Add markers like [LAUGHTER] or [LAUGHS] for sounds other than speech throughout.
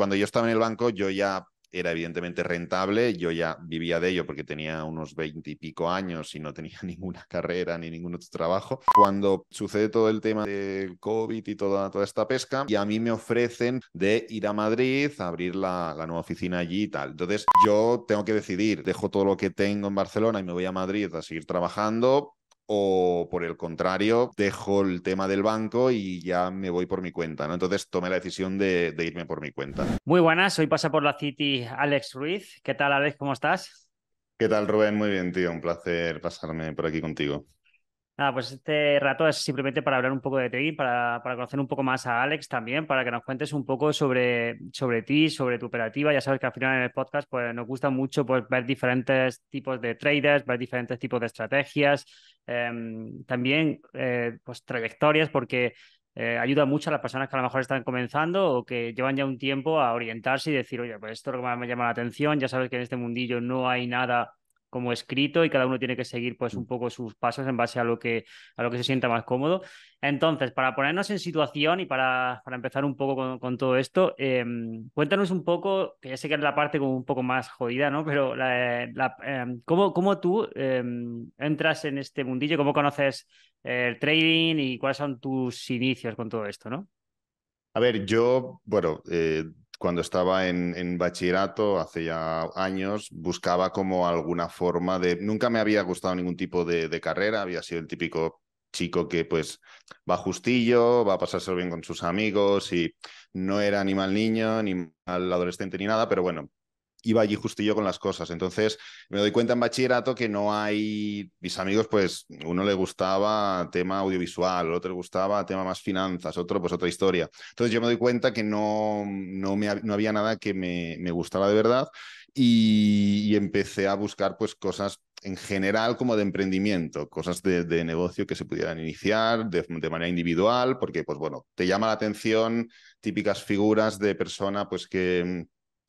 cuando yo estaba en el banco, yo ya era evidentemente rentable, yo ya vivía de ello porque tenía unos veinte y pico años y no tenía [LAUGHS] ninguna carrera ni ningún otro trabajo. Cuando sucede todo el tema del COVID y toda, toda esta pesca, y a mí me ofrecen de ir a Madrid, a abrir la, la nueva oficina allí y tal. Entonces yo tengo que decidir, dejo todo lo que tengo en Barcelona y me voy a Madrid a seguir trabajando o por el contrario, dejo el tema del banco y ya me voy por mi cuenta. ¿no? Entonces tomé la decisión de, de, irme por mi cuenta. Muy buenas, hoy pasa por la City Alex Ruiz. ¿Qué tal, Alex? ¿Cómo estás? ¿Qué tal, Rubén? Muy bien, tío. Un placer pasarme por aquí contigo. Nada, pues este rato es simplemente para hablar un poco de ti, para, para, conocer un poco más a Alex también, para que nos cuentes un poco sobre, sobre ti, sobre tu operativa. Ya sabes que al final en el podcast pues, nos gusta mucho pues, ver diferentes tipos de traders, ver diferentes tipos de estrategias, eh, también eh, pues, trayectorias, porque eh, ayuda mucho a las personas que a lo mejor están comenzando o que llevan ya un tiempo a orientarse y decir, oye, pues esto es lo que más me llama la atención. Ya sabes que en este mundillo no hay nada como escrito y cada uno tiene que seguir pues un poco sus pasos en base a lo que, a lo que se sienta más cómodo. Entonces, para ponernos en situación y para, para empezar un poco con, con todo esto, eh, cuéntanos un poco, que ya sé que es la parte como un poco más jodida, ¿no? Pero la, la, eh, ¿cómo, ¿cómo, tú eh, entras en este mundillo? ¿Cómo conoces el trading y cuáles son tus inicios con todo esto, ¿no? A ver, yo, bueno, eh, cuando estaba en, en, bachillerato, hace ya años, buscaba como alguna forma de... Nunca me había gustado ningún tipo de, de, carrera, había sido el típico chico que pues va justillo, va a pasárselo bien con sus amigos y no era ni mal niño, ni mal adolescente, ni nada, pero bueno, iba allí justillo con las cosas. Entonces me doy cuenta en bachillerato que no hay, mis amigos, pues uno le gustaba tema audiovisual, otro le gustaba tema más finanzas, otro pues otra historia. Entonces yo me doy cuenta que no, no, me, no había nada que me, me gustara de verdad y, y, empecé a buscar pues cosas en general como de emprendimiento, cosas de, de negocio que se pudieran iniciar de, manera individual, porque pues bueno, te llama la atención típicas figuras de persona pues que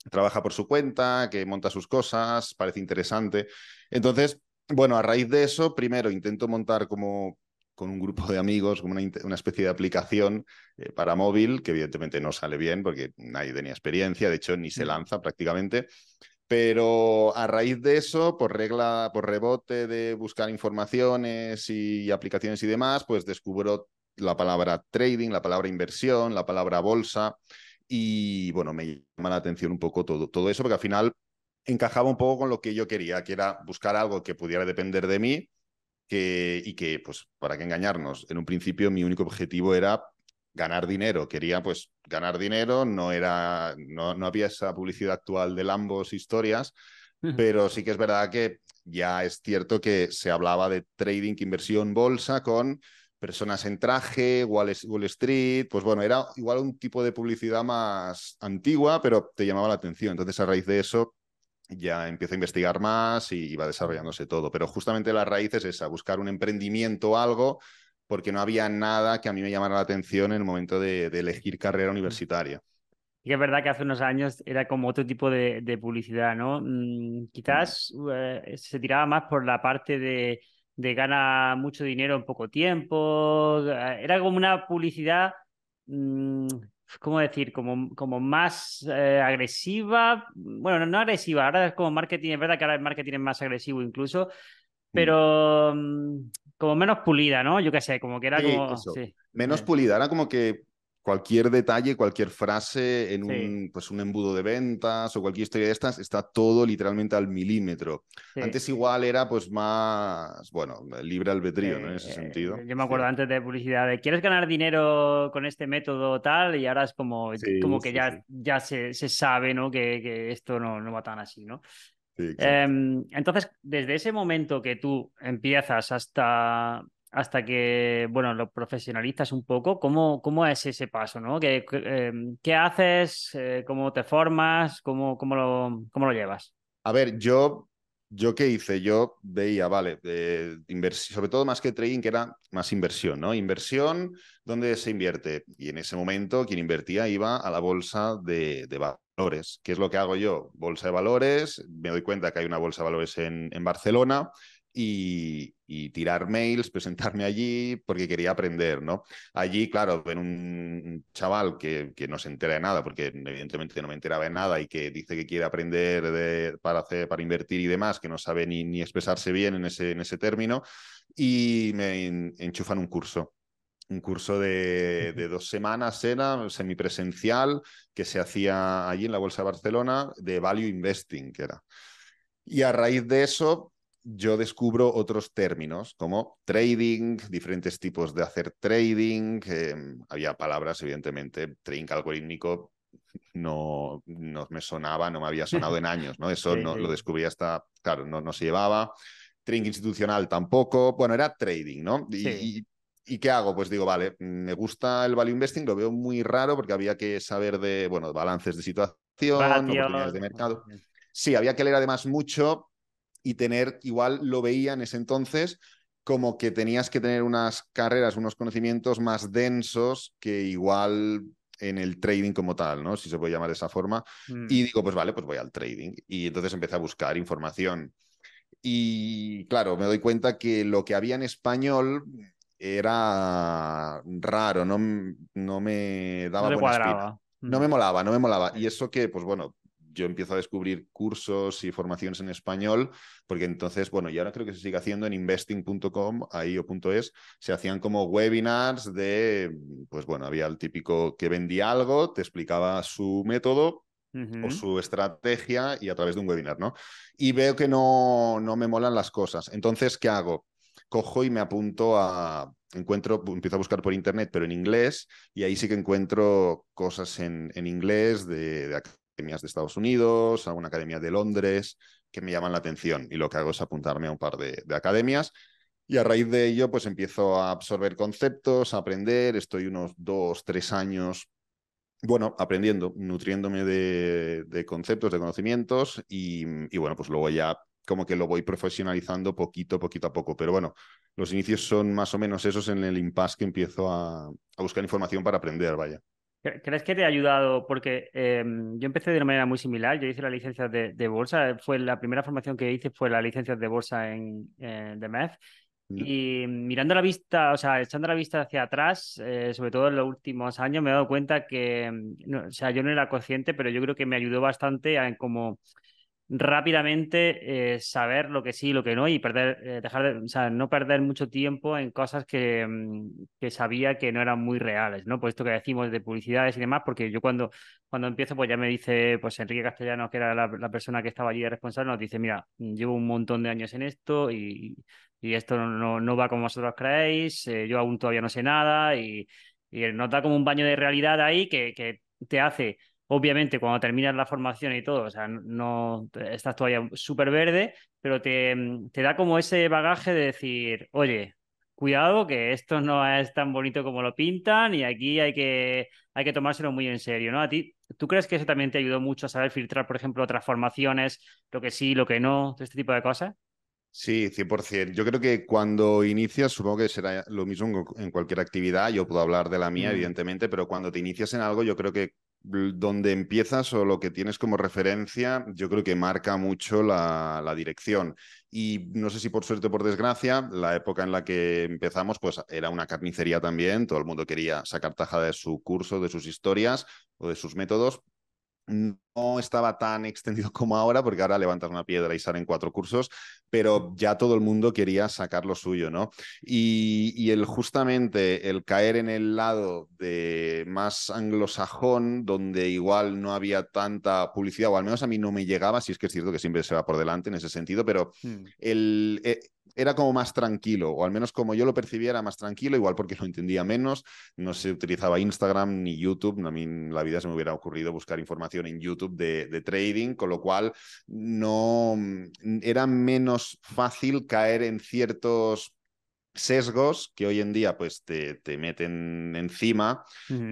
trabaja por su cuenta, que monta sus cosas, parece interesante. Entonces, bueno, a raíz de eso, primero intento montar como con un grupo de amigos, como una, una especie de aplicación eh, para móvil, que evidentemente no sale bien porque nadie tenía experiencia, de hecho ni se lanza prácticamente. Pero a raíz de eso, por regla, por rebote de buscar informaciones y aplicaciones y demás, pues descubro la palabra trading, la palabra inversión, la palabra bolsa. Y bueno, me llama la atención un poco todo, todo eso, porque al final encajaba un poco con lo que yo quería, que era buscar algo que pudiera depender de mí que, y que, pues, para que engañarnos, en un principio mi único objetivo era ganar dinero. Quería, pues, ganar dinero, no era, no, no había esa publicidad actual de ambos historias, pero sí que es verdad que ya es cierto que se hablaba de trading, inversión, bolsa con personas en traje, Wall, Wall, Street, pues bueno, era igual un tipo de publicidad más antigua, pero te llamaba la atención. Entonces, a raíz de eso, ya empiezo a investigar más y, y va desarrollándose todo. Pero justamente la raíz es esa, buscar un emprendimiento o algo, porque no había nada que a mí me llamara la atención en el momento de, de elegir carrera universitaria. Y es verdad que hace unos años era como otro tipo de, de publicidad, ¿no? Mm, quizás eh, se tiraba más por la parte de de gana mucho dinero en poco tiempo. Era como una publicidad, mmm, ¿cómo decir? Como, como más eh, agresiva. Bueno, no agresiva, ahora es como marketing, es verdad que ahora el marketing es más agresivo incluso, pero mmm, como menos pulida, ¿no? Yo qué sé, como que era sí, como... Sí. Menos pulida, era como que cualquier detalle, cualquier frase en un, sí. pues un embudo de ventas o cualquier historia de estas, está todo literalmente al milímetro. Sí. Antes igual era pues más, bueno, libre albedrío, ¿no? En ese sentido. Yo me acuerdo antes de publicidad de, ¿quieres ganar dinero con este método tal? Y ahora es como, como que ya, ya se, se, sabe, ¿no? Que, que esto no, no, va tan así, ¿no? Eh, entonces, desde ese momento que tú empiezas hasta hasta que, bueno, lo profesionalizas un poco, ¿cómo, cómo es ese paso, no? ¿Qué, qué haces? Eh, ¿Cómo te formas? ¿Cómo, cómo, lo, ¿Cómo lo llevas? A ver, yo, yo qué hice? Yo veía, vale, eh, sobre todo más que trading, que era más inversión, ¿no? Inversión, ¿dónde se invierte? Y en ese momento quien invertía iba a la bolsa de, de valores. ¿Qué es lo que hago yo? Bolsa de valores, me doy cuenta que hay una bolsa de valores en, en Barcelona, y, tirar mails, presentarme allí porque quería aprender, ¿no? Allí, claro, ven un chaval que, que, no se entera de nada, porque evidentemente no me enteraba de nada y que dice que quiere aprender de, para, hacer, para invertir y demás, que no sabe ni, ni expresarse bien en ese, en ese término, y me enchufan un curso un curso de, de, dos semanas era semipresencial que se hacía allí en la Bolsa de Barcelona de Value Investing, que era. Y a raíz de eso, yo descubro otros términos como trading, diferentes tipos de hacer trading. había palabras, evidentemente, trading algorítmico no, no me sonaba, no me había sonado en años, ¿no? Eso [LAUGHS] no, lo descubrí hasta, claro, no, no se llevaba. Trading institucional tampoco. Bueno, era trading, ¿no? Y, y, qué hago? Pues digo, vale, me gusta el value investing, lo veo muy raro porque había que saber de, bueno, balances de situación, oportunidades de mercado. Sí, había que leer además mucho y tener, igual lo veía en ese entonces, como que tenías que tener unas carreras, unos conocimientos más densos que igual en el trading como tal, ¿no? Si se puede llamar de esa forma. Mm. Y digo, pues vale, pues voy al trading. Y entonces empecé a buscar información. Y claro, me doy cuenta que lo que había en español era raro, no, no me daba no buena No me mm. molaba, no me molaba. Y eso que, pues bueno, yo empiezo a descubrir cursos y formaciones en español, porque entonces, bueno, y ahora creo que se sigue haciendo en investing.com, ahí o punto .es, se hacían como webinars de, pues bueno, había el típico que vendía algo, te explicaba su método o su estrategia y a través de un webinar, ¿no? Y veo que no, no me molan las cosas. Entonces, ¿qué hago? Cojo y me apunto a, encuentro, empiezo a buscar por internet, pero en inglés, y ahí sí que encuentro cosas en, en inglés de, de, academias de Estados Unidos, a una academia de Londres, que me llaman la atención. Y lo que hago es apuntarme a un par de, academias. Y a raíz de ello, pues empiezo a absorber conceptos, a aprender. Estoy unos dos, tres años, bueno, aprendiendo, nutriéndome de, conceptos, de conocimientos. Y, y, bueno, pues luego ya como que lo voy profesionalizando poquito, poquito a poco. Pero bueno, los inicios son más o menos esos en el impasse que empiezo a, a buscar información para aprender, vaya. ¿Crees que te ha ayudado? Porque em, yo empecé de una manera muy similar. Yo hice la licencia de, bolsa. Fue la primera formación que hice fue la licencia de bolsa en de MEF. Y mirando la vista, o sea, echando la vista hacia atrás, eh, sobre todo en los últimos años, me he dado cuenta que, em, o sea, yo no era consciente, pero yo creo que me ayudó bastante a como rápidamente eh, saber lo que sí y lo que no y perder, eh, dejar de, o sea, no perder mucho tiempo en cosas que, mm, que, sabía que no eran muy reales, ¿no? Pues esto que decimos de publicidades y demás, porque yo cuando, cuando empiezo, pues ya me dice, pues Enrique Castellano, que era la, persona que estaba allí de responsable, nos dice, mira, llevo un montón de años en esto y, y esto no, no, va como vosotros creéis, eh, yo aún todavía no sé nada y, y da como un baño de realidad ahí que, que te hace Obviamente, cuando terminas la formación y todo, o sea, no estás todavía súper verde, pero te, te, da como ese bagaje de decir, oye, cuidado, que esto no es tan bonito como lo pintan y aquí hay que, hay que tomárselo muy en serio, ¿no? A ti, ¿tú crees que eso también te ayudó mucho a saber filtrar, por ejemplo, otras formaciones, lo que sí, lo que no, todo este tipo de cosas? Sí, 100%. Yo creo que cuando inicias, supongo que será lo mismo en cualquier actividad, yo puedo hablar de la mía, mm. evidentemente, pero cuando te inicias en algo, yo creo que donde empiezas o lo que tienes como referencia, yo creo que marca mucho la, la, dirección. Y no sé si por suerte o por desgracia, la época en la que empezamos, pues era una carnicería también, todo el mundo quería sacar tajada de su curso, de sus historias o de sus métodos, no estaba tan extendido [LAUGHS] como ahora, porque ahora levantas una piedra y salen cuatro cursos, pero ya todo el mundo quería sacar lo suyo, ¿no? Y, el justamente el caer en el lado de más anglosajón, donde igual no había tanta publicidad, o al menos a mí no me llegaba, si es que es cierto que siempre se va por delante en ese sentido, pero hmm. el, eh, era como más tranquilo, o al menos como yo lo percibía era más tranquilo, igual porque lo entendía menos, no se utilizaba Instagram ni YouTube, a mí en la vida se me hubiera ocurrido buscar información en YouTube de, trading, con lo cual no era menos fácil caer en ciertos sesgos que hoy en día pues te, te meten encima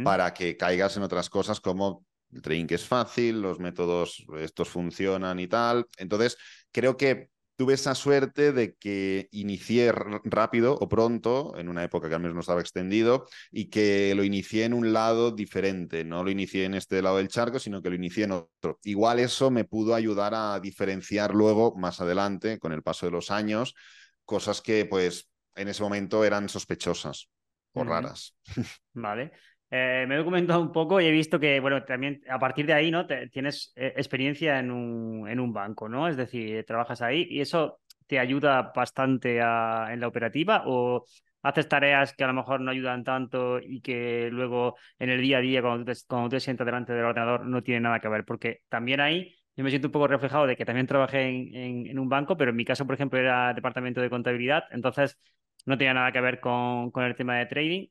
para que caigas en otras cosas como el trading que es fácil, los métodos estos funcionan y tal. Entonces, creo que tuve esa suerte de que inicié rápido o pronto, en una época que al menos no estaba extendido, y que lo inicié en un lado diferente. No lo inicié en este lado del charco, sino que lo inicié en otro. Igual eso me pudo ayudar a diferenciar luego, más adelante, con el paso de los años, cosas que pues en ese momento eran sospechosas o raras. [LAUGHS] Vale. Eh, me he documentado un poco y he visto que, bueno, también a partir de ahí, ¿no? tienes eh, experiencia en un, en un banco, ¿no? Es decir, trabajas ahí y eso te ayuda bastante en la operativa o haces tareas que a lo mejor no ayudan tanto y que luego en el día a día, cuando te, cuando te sientas delante del ordenador, no tiene nada que ver, porque también ahí yo me siento un poco reflejado de que también trabajé en, en, un banco, pero en mi caso, por ejemplo, era departamento de contabilidad, entonces no tenía nada que ver con, con el tema de trading.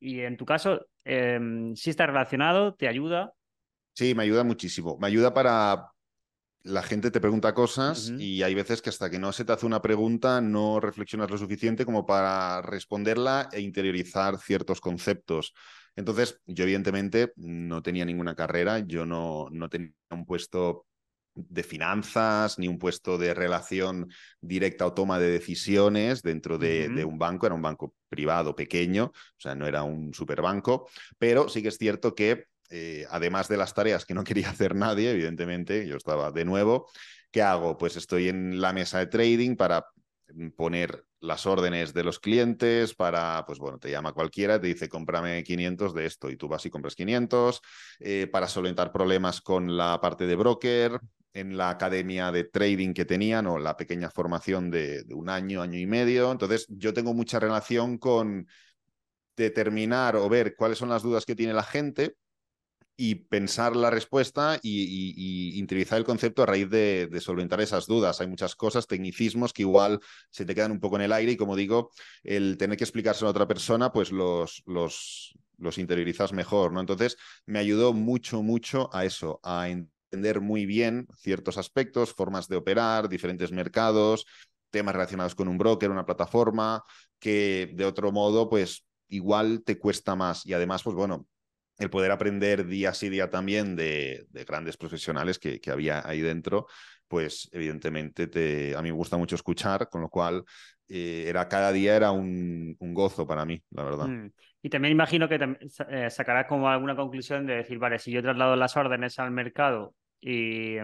y en tu caso, eh, sí está relacionado, te ayuda. Sí, me ayuda muchísimo. Me ayuda para... La gente te pregunta cosas y hay veces que hasta que no se te hace una pregunta no reflexionas lo suficiente como para responderla e interiorizar ciertos conceptos. Entonces, yo evidentemente no tenía ninguna carrera, yo no, no tenía un puesto de finanzas, ni un puesto de relación directa o toma de decisiones dentro de, un banco. Era un banco privado pequeño, o sea, no era un superbanco, pero sí que es cierto que, eh, además de las tareas que no [LAUGHS] quería hacer nadie, evidentemente, yo estaba de nuevo, ¿qué hago? Pues estoy en la mesa de trading para poner las órdenes de los clientes para, pues bueno, te llama cualquiera, te dice cómprame 500 de esto y tú vas y compras 500, eh, para solventar problemas con la parte de broker, en la academia de trading que tenían o la pequeña formación de, un año, año y medio. Entonces, yo tengo mucha relación con determinar o ver cuáles son las dudas que tiene la gente y pensar la respuesta y, interiorizar el concepto a raíz de, solventar esas dudas. Hay muchas cosas, tecnicismos que igual se te quedan un poco en el aire y como digo, el tener que explicarse a otra persona, pues los, los, los interiorizas mejor, ¿no? Entonces, me ayudó mucho, mucho a eso, a entender muy bien ciertos aspectos, formas de operar, diferentes mercados, temas relacionados con un broker, una plataforma, que de otro modo, pues igual te cuesta más. Y además, pues bueno, el poder aprender día sí día también de, grandes profesionales que, había ahí dentro, pues evidentemente te, a mí me gusta mucho escuchar, con lo cual eh, era cada día era un, gozo para mí, la verdad. Mm. Y también imagino que eh, sacarás como alguna conclusión de decir, vale, si yo traslado las órdenes al mercado y,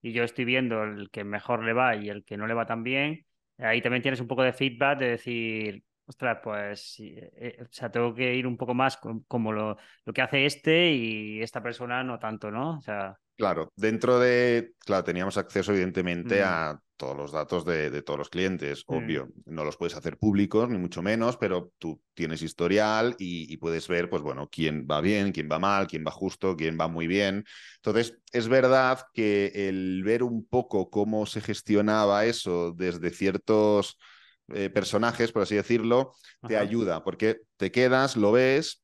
y, yo estoy viendo el que mejor le va y el que no le va tan bien, ahí también tienes un poco de feedback de decir, ostras, pues, eh, o sea, tengo que ir un poco más como lo, lo que hace este y esta persona no tanto, ¿no? O sea... Claro, dentro de, claro, teníamos acceso evidentemente mm. a todos los datos de, todos los clientes, mm. obvio, no los puedes hacer públicos, ni mucho menos, pero tú tienes historial y, puedes ver, pues bueno, quién va bien, quién va mal, quién va justo, quién va muy bien. Entonces, es verdad que el ver un poco cómo se gestionaba eso desde ciertos eh, personajes, por así decirlo, te ayuda, porque te quedas, lo ves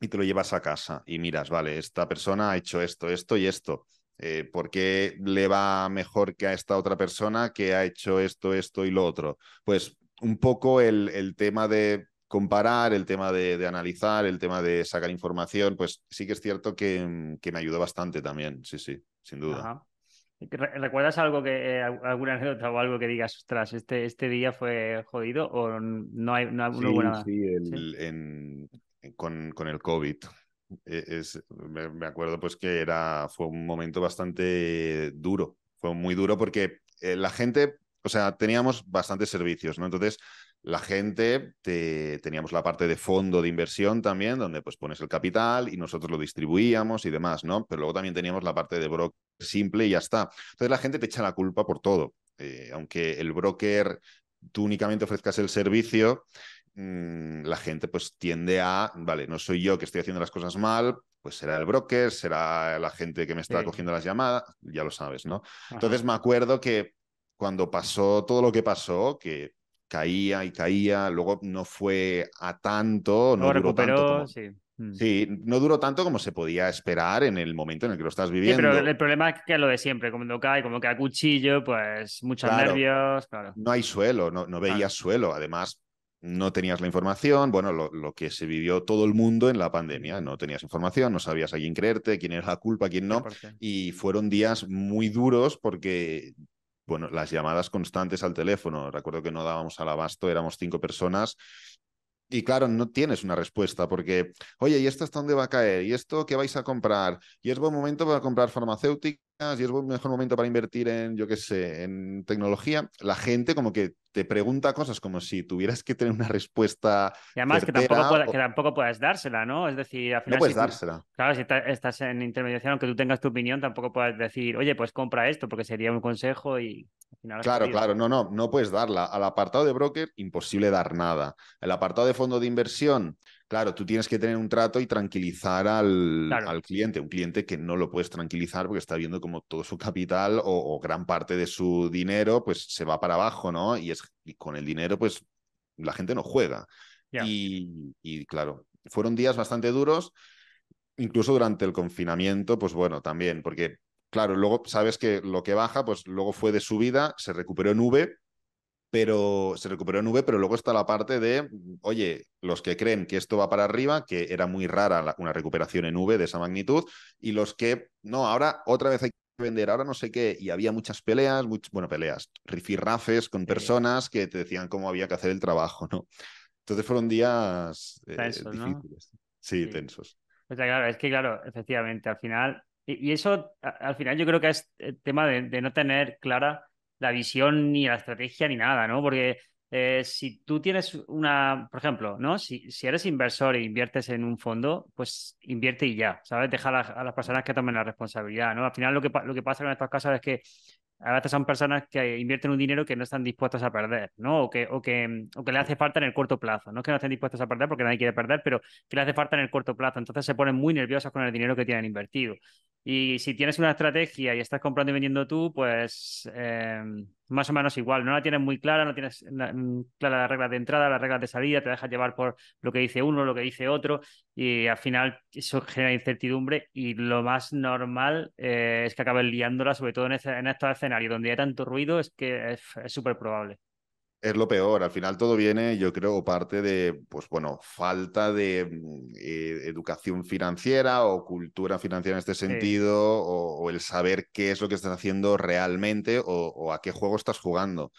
y te lo llevas a casa y miras, vale, esta persona ha hecho esto, esto y esto. Eh, ¿Por qué le va mejor que a esta otra persona que ha hecho esto, esto y lo otro? Pues un poco el, el tema de comparar, el tema de, analizar, el tema de sacar información, pues sí que es cierto que, que me ayudó bastante también, sí, sí, sin duda. ¿Recuerdas algo que, eh, alguna anécdota o algo que digas, ostras, este, este día fue jodido o no hay, no, sí, buena... Sí, En, con, con, el COVID. E, es, me, acuerdo pues que era, fue un momento bastante duro, fue muy duro porque eh, la gente, o sea, teníamos bastantes servicios, ¿no? Entonces, la gente, teníamos la parte de fondo de inversión también, donde pues pones el capital y nosotros lo distribuíamos y demás, ¿no? Pero luego también teníamos la parte de broker simple y ya está. Entonces la gente te echa la culpa por todo. Eh, aunque el broker tú únicamente ofrezcas el servicio, mm, la gente pues tiende a, vale, no soy yo que estoy haciendo las cosas mal, pues será el broker, será la gente que me está cogiendo las llamadas, ya lo sabes, ¿no? Entonces me acuerdo que cuando pasó todo lo que pasó, que caía y caía, luego no fue a tanto, no, duró tanto mm. sí. no duró tanto como se podía esperar en el momento en el que lo estás viviendo. pero el problema es que es lo de siempre, como cae, como que a cuchillo, pues muchos nervios, claro. No hay suelo, no, no veías suelo, además no tenías la información, bueno, lo, lo, que se vivió todo el mundo en la pandemia, no tenías información, no sabías a quién creerte, quién era la culpa, quién no, y fueron días muy duros porque bueno, las llamadas constantes al teléfono. Recuerdo que no dábamos al abasto, éramos cinco personas. Y claro, no tienes una respuesta porque, oye, ¿y esto hasta dónde va a caer? ¿Y esto qué vais a comprar? ¿Y es buen momento para comprar farmacéuticos? y es un mejor momento para invertir en, yo qué sé, en tecnología, la gente como que te pregunta cosas como si tuvieras que tener una respuesta. Y además que tampoco, que tampoco puedes dársela, ¿no? Es decir, al final. No puedes dársela. claro, si estás en intermediación, aunque tú tengas tu opinión, tampoco puedes decir, oye, pues compra esto, porque sería un consejo y. Al final claro, claro, no, no, no puedes darla. Al apartado de broker, imposible dar nada. El apartado de fondo de inversión, Claro, tú tienes que tener un trato y tranquilizar al, al, cliente, un cliente que no lo puedes tranquilizar porque está viendo como todo su capital o, gran parte de su dinero pues se va para abajo, ¿no? Y, es, con el dinero pues la gente no juega. Y, y claro, fueron días bastante duros, incluso durante el confinamiento, pues bueno, también, porque claro, luego sabes que lo que baja, pues luego fue de subida, se recuperó en V, pero se recuperó en V, pero luego está la parte de, oye, los que creen que esto va para arriba, que era muy rara una recuperación en V de esa magnitud, y los que, no, ahora otra vez hay que vender, ahora no sé qué, y había muchas peleas, bueno, peleas, rifirrafes con personas que te decían cómo había que hacer el trabajo, ¿no? Entonces fueron días eh, difíciles. Sí, tensos. Pues claro, es que claro, efectivamente, al final, y, eso, al final yo creo que es el tema de no tener clara la visión ni la estrategia ni nada, ¿no? Porque eh, si tú tienes una, por ejemplo, ¿no? Si, eres inversor e inviertes en un fondo, pues invierte y ya, ¿sabes? Deja a, las personas que tomen la responsabilidad, ¿no? Al final lo que, lo que pasa con estas casos es que a veces son personas que invierten un dinero que no están dispuestos a perder, ¿no? O que, o que, o que le hace falta en el corto plazo. No que no estén dispuestos a perder porque nadie quiere perder, pero que le hace falta en el corto plazo. Entonces se ponen muy nerviosos con el dinero que tienen invertido. Y si tienes una estrategia y estás comprando y vendiendo tú, pues eh, más o menos igual. No la tienes muy clara, no tienes mm, clara las reglas de entrada, las reglas de salida, te dejas llevar por lo que dice uno, lo que dice otro, y al final eso genera incertidumbre. Y lo más normal eh, es que acabes liándola, sobre todo en, en estos escenarios donde hay tanto ruido, es que es súper probable es lo peor. Al final todo viene, yo creo, parte de, pues bueno, falta de mm, eh, educación financiera o cultura financiera en este sentido, o, el saber qué es lo que estás haciendo realmente o a qué juego estás jugando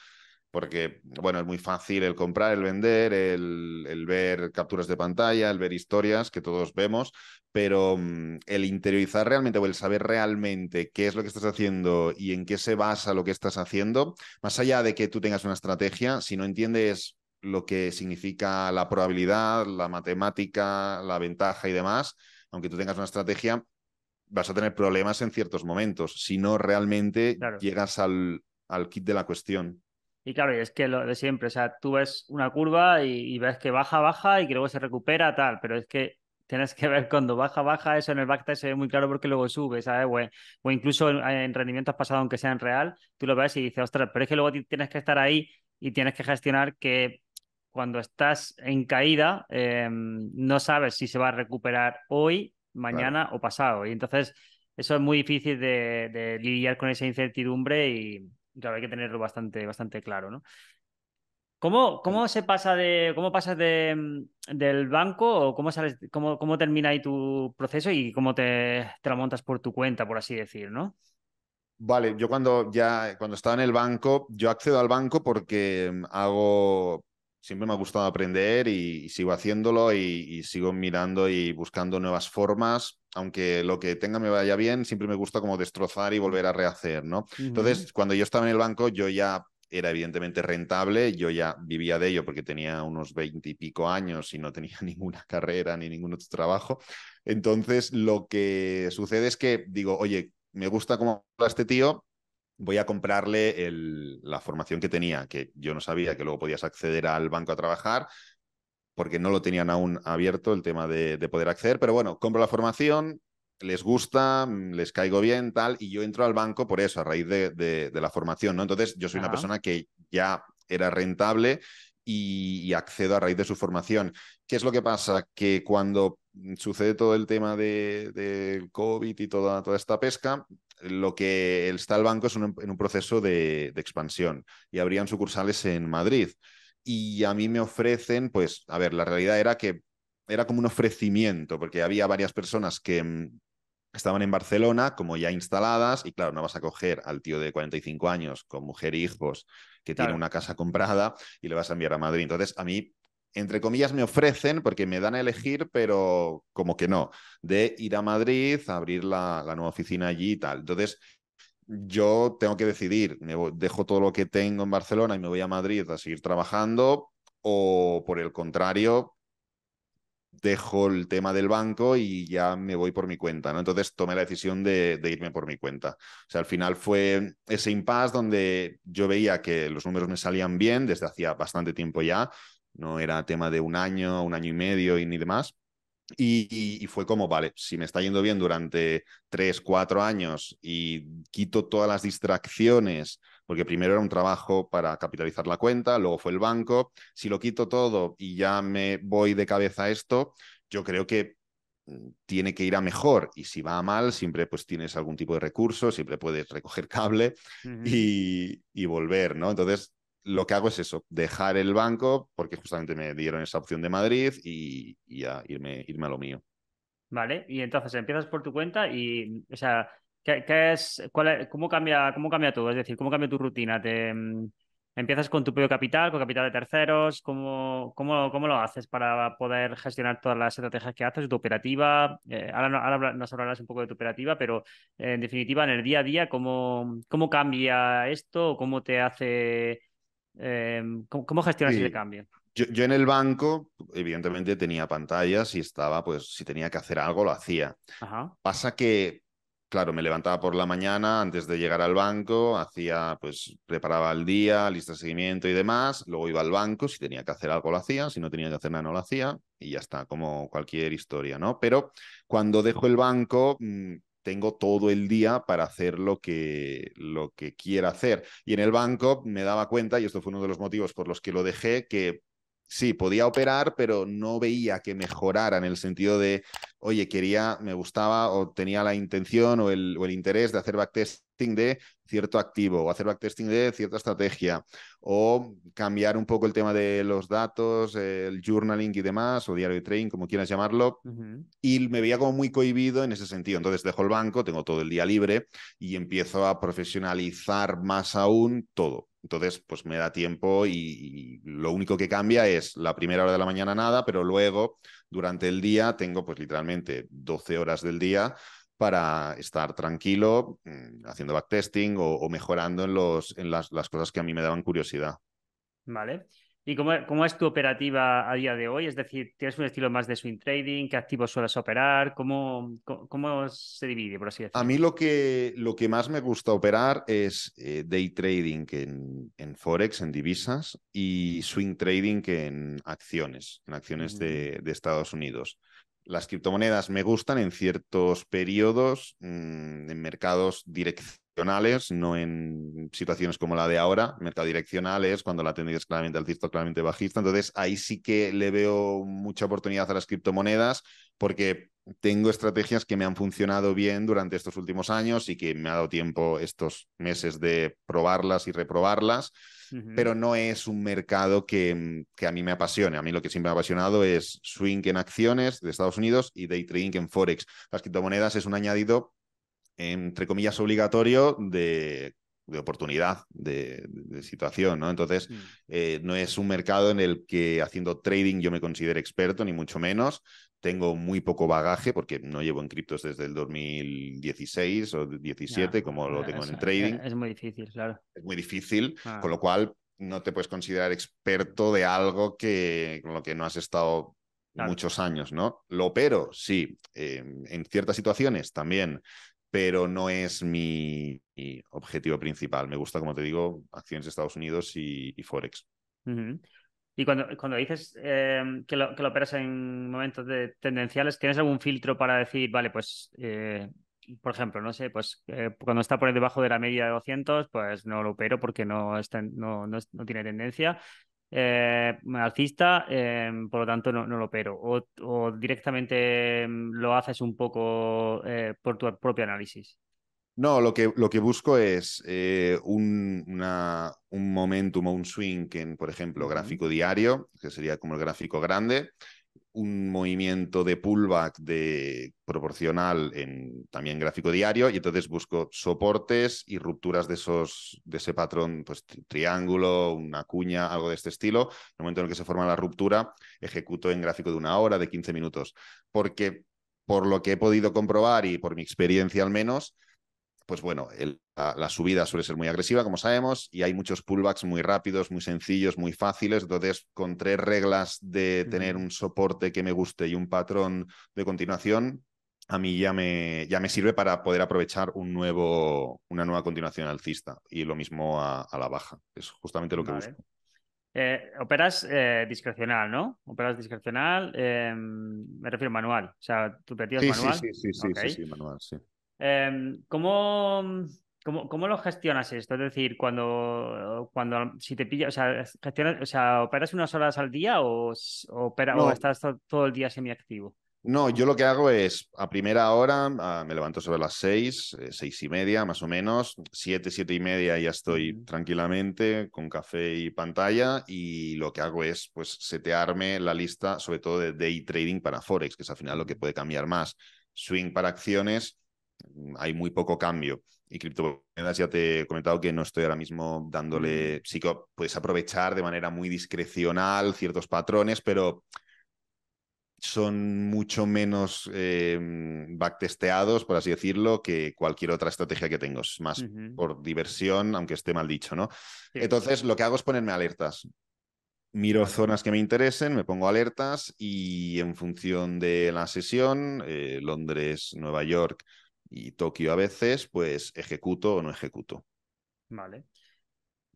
porque, bueno, es muy fácil el comprar, el vender, el, ver capturas de pantalla, el ver historias que todos vemos, pero mm, el interiorizar realmente o el saber realmente qué es lo que estás haciendo y en qué se basa lo que estás haciendo, más allá de que tú tengas una estrategia, si no entiendes lo que significa la probabilidad, la matemática, la ventaja y demás, aunque tú tengas una estrategia, vas a tener problemas en ciertos momentos, si no realmente llegas al, al kit de la cuestión. Y claro, es que lo de siempre, o sea, tú ves una curva y, ves que baja, baja y que luego se recupera, tal, pero es que tienes que ver cuando baja, baja, eso en el backtest se ve muy claro porque luego sube, ¿sabes? O, incluso en, rendimientos pasados, aunque sean real, tú lo ves y dices, ostras, pero es que luego tienes que estar ahí y tienes que gestionar que cuando estás en caída, em, no sabes si se va a recuperar hoy, mañana o pasado. Y entonces, eso es muy difícil de, de lidiar con esa incertidumbre y, Claro, hay que tenerlo bastante, bastante claro, ¿no? ¿Cómo, cómo se pasa de, cómo pasas de, mm, del banco o cómo sales, cómo, cómo termina ahí tu proceso y cómo te, te lo montas por tu cuenta, por así decir, ¿no? Vale, yo cuando ya, cuando estaba en el banco, yo accedo al banco porque mm, hago, siempre me ha gustado aprender y, sigo haciéndolo y, sigo mirando y buscando nuevas formas, aunque lo que tenga me vaya bien, siempre me gusta como destrozar y volver a rehacer, ¿no? Entonces, cuando yo estaba en el banco, yo ya era evidentemente rentable, yo ya vivía de ello porque tenía unos veinte y pico años y no tenía [LAUGHS] ninguna carrera ni ningún otro trabajo. Entonces, lo que sucede es que digo, oye, me gusta cómo habla este tío, voy a comprarle la formación que tenía, que yo no sabía que luego podías acceder al banco a trabajar, porque no lo tenían aún abierto el tema de, poder acceder, pero bueno, compro la formación, les gusta, mm, les caigo bien, tal, y yo entro al banco por eso, a raíz de, la formación, ¿no? Entonces, yo soy una persona que ya era rentable y, accedo a raíz de su formación. ¿Qué es lo que pasa? Que cuando sucede todo el tema del de COVID y toda, toda esta pesca, lo que está el banco es en un proceso de, expansión y habrían sucursales en Madrid. Y a mí me ofrecen, pues, a ver, la realidad era que era como un ofrecimiento, porque había varias personas que mm, estaban en Barcelona como ya instaladas y claro, no vas a coger al tío de 45 años con mujer e hijos que tiene una casa comprada y le vas a enviar a Madrid. Entonces, a mí entre comillas, me ofrecen, porque me dan a elegir, pero como que no, de ir a Madrid, abrir la, nueva oficina allí y tal. Entonces, yo tengo que decidir, me dejo todo lo que tengo en Barcelona y me voy a Madrid a seguir trabajando o por el contrario, dejo el tema del banco y ya me voy por mi cuenta, ¿no? Entonces tomé la decisión de, irme por mi cuenta. O sea, al final fue ese impasse donde yo veía que los números me salían bien desde hacía bastante tiempo ya, no era tema de un año, un año y medio y ni demás. Y, y, fue como, vale, si me está yendo bien durante tres, cuatro años y quito todas las distracciones porque primero era un trabajo para capitalizar la cuenta, luego fue el banco. Si lo quito todo y ya me voy de cabeza a esto, yo creo que mm, tiene que ir a mejor y si va a mal siempre pues tienes algún tipo de recurso, siempre puedes recoger [LAUGHS] cable y, y, volver, ¿no? Entonces lo que hago es eso, dejar el banco porque justamente me dieron esa opción de Madrid y, y irme, irme a lo mío. Vale, y entonces empiezas por tu cuenta y, o sea, ¿Qué, es, cuál cómo, cambia, ¿Cómo cambia todo? Es decir, ¿cómo cambia tu rutina? ¿Te, mm, ¿Empiezas con tu propio capital, con capital de terceros? ¿Cómo, cómo, cómo lo haces para poder gestionar todas las estrategias que haces, tu operativa? Eh, ahora, ahora, nos hablarás un poco de tu operativa, pero en definitiva, en el día a día, ¿cómo, cómo cambia esto? ¿Cómo te hace... Eh, ¿cómo, gestionas ese cambio? Yo, yo, en el banco, evidentemente, tenía pantallas y estaba, pues, si tenía que hacer algo, lo hacía. Pasa que claro, me levantaba por la mañana antes de llegar al banco, hacía, pues, preparaba el día, lista de seguimiento y demás, luego iba al banco, si tenía que hacer algo lo hacía, si no tenía que hacer nada no lo hacía, y ya está, como cualquier historia, ¿no? Pero cuando dejo el banco, mm, tengo todo el día para hacer lo que, lo que quiera hacer. Y en el banco me daba cuenta, y esto fue uno de los motivos por los que lo dejé, que sí, podía operar, pero no veía que mejorara en el sentido de, oye, quería, me gustaba o tenía la intención o el, o el interés de hacer backtesting de cierto activo o hacer backtesting de cierta estrategia o cambiar un poco el tema de los datos, el journaling y demás o diario de trading, como quieras llamarlo. Y me veía como muy cohibido en ese sentido. Entonces dejo el banco, tengo todo el día libre y empiezo a profesionalizar más aún todo. Entonces, pues me da tiempo y, lo único que cambia es la primera hora de la mañana nada, pero luego durante el día tengo pues literalmente 12 horas del día para estar tranquilo mm, haciendo backtesting o, o mejorando en, los, en las, las cosas que a mí me daban curiosidad. Vale. ¿Y cómo, es tu operativa a día de hoy? Es decir, ¿tienes un estilo más de swing trading? ¿Qué activos sueles operar? ¿Cómo, cómo, se divide, por así decirlo? A mí lo que, lo que más me gusta operar es eh, day trading en, en, Forex, en divisas, y swing trading en acciones, en acciones de, mm. Estados Unidos. Las criptomonedas me gustan en ciertos periodos, mm, en mercados directos no en situaciones como la de ahora. Mercado direccional es cuando la tendencia es claramente alcista, claramente bajista. Entonces, ahí sí que le veo mucha oportunidad a las criptomonedas porque tengo estrategias que me han funcionado bien durante estos últimos años y que me ha dado tiempo estos meses de probarlas y reprobarlas, pero no es un mercado que, que, a mí me apasione. A mí lo que siempre me ha apasionado es swing en acciones de Estados Unidos y day trading en Forex. Las criptomonedas es un añadido entre comillas, obligatorio de, oportunidad, de, situación, ¿no? Entonces, mm. eh, no es un mercado en el que haciendo trading yo me considero experto, ni mucho menos. Tengo muy poco bagaje porque no llevo en criptos desde el 2016 o 17, como lo tengo en trading. Es muy difícil, claro. Es muy difícil, ah. con lo cual no te puedes considerar experto de algo que, con lo que no has estado muchos años, ¿no? Lo opero, sí, eh, en ciertas situaciones también pero no es mi, objetivo principal. Me gusta, como te digo, acciones de Estados Unidos y, Forex. Y cuando, cuando dices eh, que, lo, operas en momentos de tendenciales, ¿tienes algún filtro para decir, vale, pues, eh, por ejemplo, no sé, pues eh, cuando está por debajo de la media de 200, pues no lo opero porque no, está, no, no, no tiene tendencia eh, alcista, em, por lo tanto no, lo opero. O, directamente em, lo haces un poco por tu propio análisis. No, lo que, lo que busco es eh, un, una, un momentum o un swing en, por ejemplo, gráfico diario, que sería como el gráfico grande, un movimiento de pullback de proporcional en también gráfico diario y entonces busco soportes y rupturas de esos de ese patrón pues triángulo una cuña algo de este estilo. En el momento en el que se forma la ruptura ejecuto en gráfico de una hora de 15 minutos porque por lo que he podido comprobar y por mi experiencia al menos pues bueno, la, subida suele ser muy agresiva, como sabemos, y hay muchos pullbacks muy rápidos, muy sencillos, muy fáciles. Entonces, con tres reglas de tener un soporte que me guste y un patrón de continuación, a mí ya me, ya me sirve para poder aprovechar un nuevo, una nueva continuación alcista. Y lo mismo a, la baja. Es justamente lo que busco. Eh, operas eh, discrecional, ¿no? Operas discrecional, em, me refiero manual. O sea, tu objetivo es manual. Sí, sí, sí, sí, sí, manual, sí. Em, ¿cómo, cómo, lo gestionas esto? Es decir, cuando, cuando si te pilla, o sea, gestionas, o sea, ¿operas unas horas al día o, o estás todo el día semiactivo? No, yo lo que hago es a primera hora, ah, me levanto sobre las seis, eh, seis y media más o menos, siete, siete y media ya estoy tranquilamente con café y pantalla y lo que hago es pues setearme la lista sobre todo de day trading para Forex, que es al final lo que puede cambiar más. Swing para acciones, hay muy poco cambio. Y criptomonedas ya te he comentado que no estoy ahora mismo dándole, sí que puedes aprovechar de manera muy discrecional ciertos patrones, pero son mucho menos eh, backtesteados, por así decirlo, que cualquier otra estrategia que tengo. Es más por diversión, aunque esté mal dicho, ¿no? Entonces, lo que hago es ponerme alertas. Miro zonas que me interesen, me pongo alertas y en función de la sesión, eh, Londres, Nueva York y Tokio a veces, pues ejecuto o no ejecuto. Vale.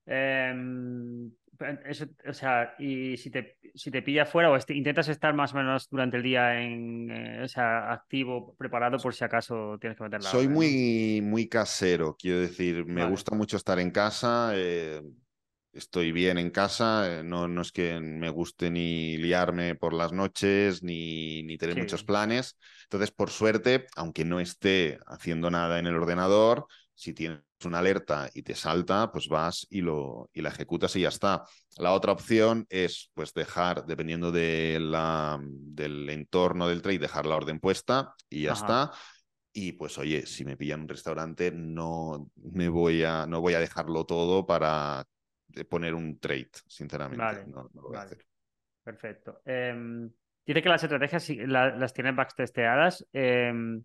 Em, o sea, y si te, si te pilla fuera o intentas estar más o menos durante el día en, eh, o sea, activo, preparado por si acaso tienes que meterla. Soy muy, muy casero, quiero decir, me gusta mucho estar en casa. Eh, estoy bien en casa, eh, no, no es que me guste ni liarme por las noches ni, ni tener muchos planes. Entonces, por suerte, aunque no esté haciendo nada en el ordenador, si tienes una alerta y te salta, pues vas y, lo, y la ejecutas y ya está. La otra opción es pues dejar, dependiendo de la, del entorno del trade, dejar la orden puesta y ya está. Y pues oye, si me pillan un restaurante, no me voy a, no voy a dejarlo todo para poner un trade, sinceramente. No, lo voy a hacer. Perfecto. Em, dice que las estrategias las tienen backtesteadas. Eh,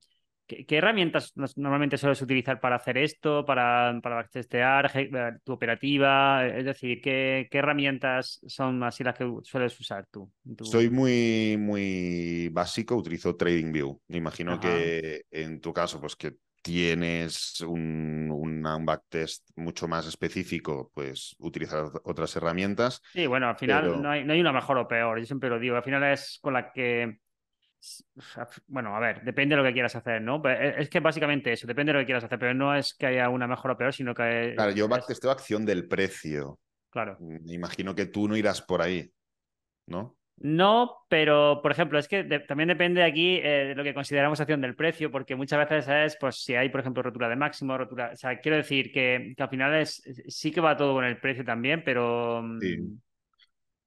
¿Qué, herramientas normalmente sueles utilizar para hacer esto, para, para testear eh, tu operativa? Es decir, ¿qué, herramientas son así las que sueles usar tú? Soy muy, muy básico, utilizo TradingView. Me imagino que en tu caso, pues que tienes un, un, backtest mucho más específico, pues utilizar otras herramientas. Sí, bueno, al final no, hay, no hay una mejor o peor, yo siempre lo digo, al final es con la que bueno, a ver, depende de lo que quieras hacer, ¿no? E, es que básicamente eso, depende de lo que quieras hacer, pero no es que haya una mejor o peor, sino que... Claro, yo backtesteo acción del precio. Claro. Me imagino que tú no irás por ahí, ¿no? No, pero por ejemplo, es que también depende aquí eh, de lo que consideramos acción del precio, porque muchas veces es, pues, si hay, por ejemplo, rotura de máximo, rotura. O sea, quiero decir que, al final es sí que va todo con el precio también, pero. Mm,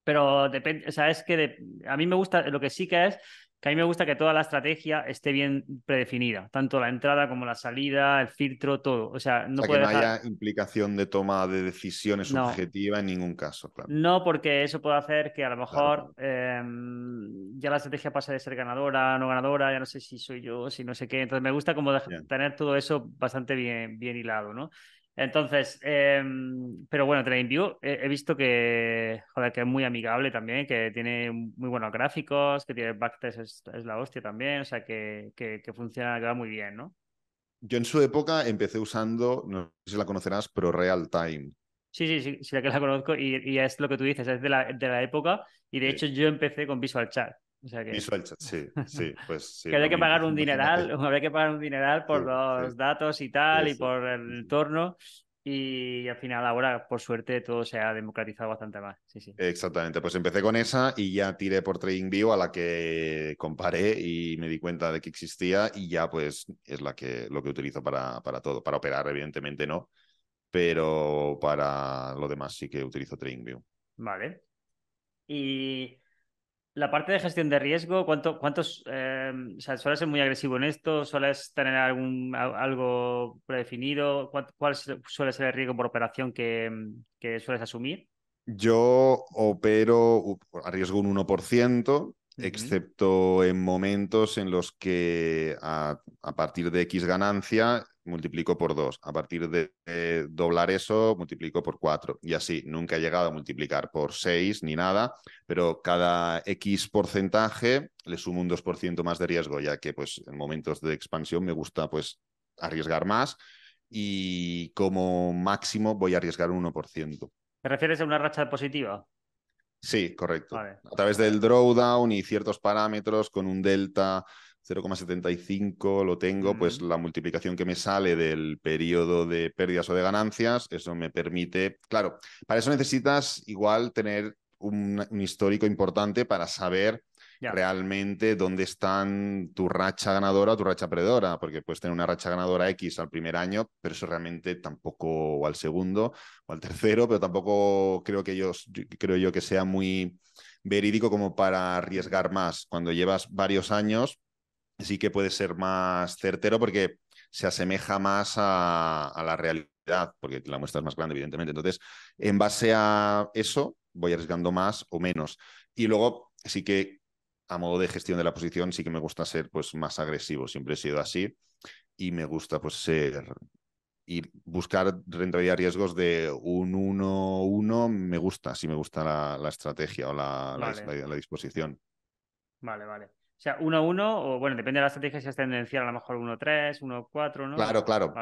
pero depende, o sea, es que a mí me gusta, lo que sí que es que a mí me gusta que toda la estrategia esté bien predefinida, tanto la entrada como la salida, el filtro, todo. O sea, no que no haya implicación de toma de decisiones subjetiva en ningún caso. Claro. No, porque eso puede hacer que a lo mejor em, ya la estrategia pase de ser ganadora, no ganadora, ya no sé si soy yo, si no sé qué. Entonces me gusta como tener todo eso bastante bien, bien hilado, ¿no? Entonces, em, pero bueno, TradingView he, he, visto que, joder, que es muy amigable también, que tiene muy buenos gráficos, que tiene backtest es, es la hostia también, o sea, que, que, funciona, que va muy bien, ¿no? Yo en su época empecé usando, no sé si la conocerás, pero Real Time. Sí, sí, sí, sí, la que la conozco y, y, es lo que tú dices, es de la, de la época y de hecho yo empecé con Visual Chat. O sea que... Visual Chat, sí, sí, [LAUGHS] pues sí. que había [LAUGHS] que pagar un dineral, había que pagar un dineral por los datos y tal, y por el entorno. Y al final ahora, por suerte, todo se ha democratizado bastante más. Sí, sí. Exactamente, pues empecé con esa y ya tiré por TradingView a la que comparé y me di cuenta de que existía y ya pues es la que, lo que utilizo para, para todo. Para operar, evidentemente no, pero para lo demás sí que utilizo TradingView. Vale. Y la parte de gestión de riesgo, ¿cuánto, ¿cuántos, eh, o sea, sueles ser muy agresivo en esto? ¿Sueles tener algún, algo predefinido? ¿Cuál, suele ser el riesgo por operación que, que sueles asumir? Yo opero a riesgo un 1%, excepto en momentos en los que a, partir de X ganancia multiplico por 2, a partir de doblar eso multiplico por 4 y así, nunca he llegado a multiplicar por 6 ni nada, pero cada X porcentaje le sumo un 2% más de riesgo, ya que pues en momentos de expansión me gusta pues arriesgar más y como máximo voy a arriesgar un 1%. ¿Te refieres a una racha positiva? Sí, correcto. A través del drawdown y ciertos parámetros con un delta 0,75 lo tengo, pues la multiplicación que me sale del periodo de pérdidas o de ganancias, eso me permite, claro, para eso necesitas igual tener un, un histórico importante para saber realmente dónde están tu racha ganadora o tu racha perdedora, porque puedes tener una racha ganadora X al primer año, pero eso realmente tampoco, o al segundo, o al tercero, pero tampoco creo que yo, creo yo que sea muy verídico como para arriesgar más. Cuando llevas varios años, sí que puede ser más certero porque se asemeja más a, a la realidad, porque la muestra es más grande, evidentemente. Entonces, en base a eso, voy arriesgando más o menos. Y luego sí que a modo de gestión de la posición sí que me gusta ser pues más agresivo, siempre he sido así y me gusta pues ser y buscar rentabilidad riesgos de un 1-1 me gusta, sí me gusta la, estrategia o la, la, disposición. Vale, vale. O sea, 1-1 o bueno, depende de la estrategia si es tendencial a lo mejor 1-3, 1-4, ¿no? Claro, claro.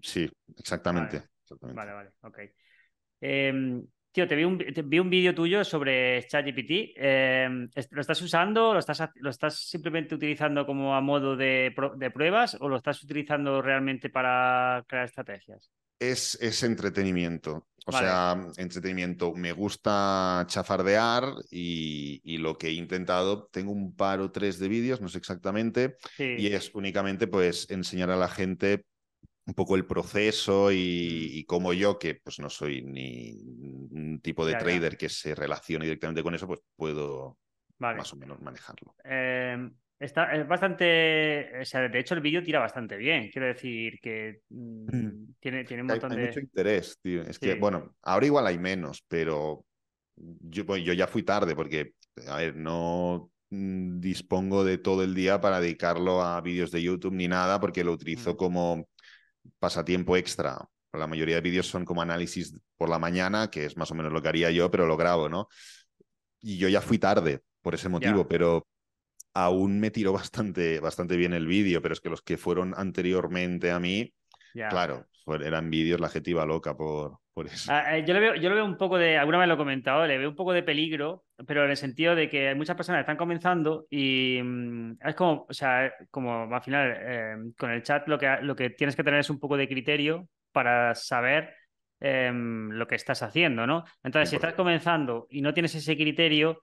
Sí, exactamente. Vale, vale, vale. ok. Em, Tío, te vi un, vi un vídeo tuyo sobre ChatGPT. Em, ¿Lo estás usando? ¿Lo estás, ¿Lo estás simplemente utilizando como a modo de, pruebas o lo estás utilizando realmente para crear estrategias? Es, es entretenimiento. O sea, entretenimiento. Me gusta chafardear y, y, lo que he intentado, tengo un par o tres de vídeos, no sé exactamente, y es únicamente pues enseñar a la gente un poco el proceso y, como yo, que pues no soy ni un tipo de trader que se relacione directamente con eso, pues puedo más o menos manejarlo. Em, está, es bastante, o sea, de hecho el vídeo tira bastante bien, quiero decir que mm, mm. tiene, tiene un montón hay, de... mucho interés, tío. Es que, bueno, ahora igual hay menos, pero yo, yo ya fui tarde porque, a ver, no mm, dispongo de todo el día para dedicarlo a vídeos de YouTube ni nada, porque lo utilizo como pasatiempo extra. La mayoría de vídeos son como análisis por la mañana, que es más o menos lo que haría yo, pero lo grabo, ¿no? Y yo ya fui tarde por ese motivo, pero aún me tiró bastante, bastante bien el vídeo, pero es que los que fueron anteriormente a mí, claro, eran vídeos, la gente iba loca por, por eso. Ah, eh, yo, lo veo, yo lo veo un poco de, alguna vez lo he comentado, le veo un poco de peligro, pero en el sentido de que muchas personas están comenzando y mm, es como, o sea, como al final eh, con el chat lo que, lo que tienes que tener es un poco de criterio para saber em, lo que estás haciendo, ¿no? Entonces, si estás comenzando y no tienes ese criterio,